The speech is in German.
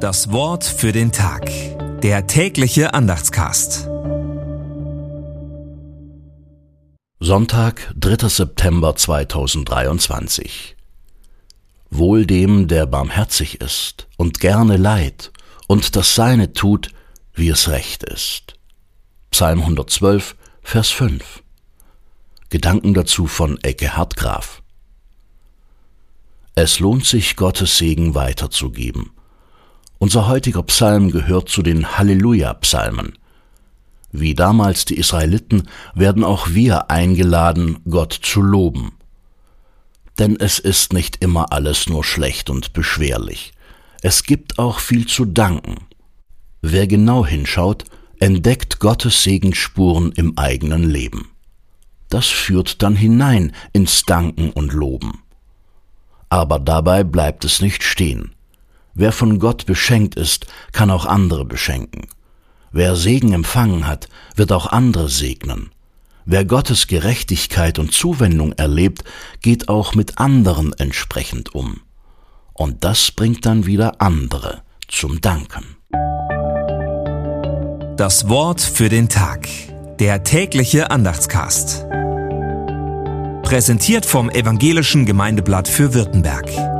Das Wort für den Tag. Der tägliche Andachtscast. Sonntag, 3. September 2023. Wohl dem, der barmherzig ist und gerne leid und das Seine tut, wie es recht ist. Psalm 112, Vers 5. Gedanken dazu von Ecke Hartgraf. Es lohnt sich, Gottes Segen weiterzugeben. Unser heutiger Psalm gehört zu den Halleluja-Psalmen. Wie damals die Israeliten werden auch wir eingeladen, Gott zu loben. Denn es ist nicht immer alles nur schlecht und beschwerlich. Es gibt auch viel zu danken. Wer genau hinschaut, entdeckt Gottes Segensspuren im eigenen Leben. Das führt dann hinein ins Danken und Loben. Aber dabei bleibt es nicht stehen. Wer von Gott beschenkt ist, kann auch andere beschenken. Wer Segen empfangen hat, wird auch andere segnen. Wer Gottes Gerechtigkeit und Zuwendung erlebt, geht auch mit anderen entsprechend um. Und das bringt dann wieder andere zum Danken. Das Wort für den Tag. Der tägliche Andachtscast. Präsentiert vom Evangelischen Gemeindeblatt für Württemberg.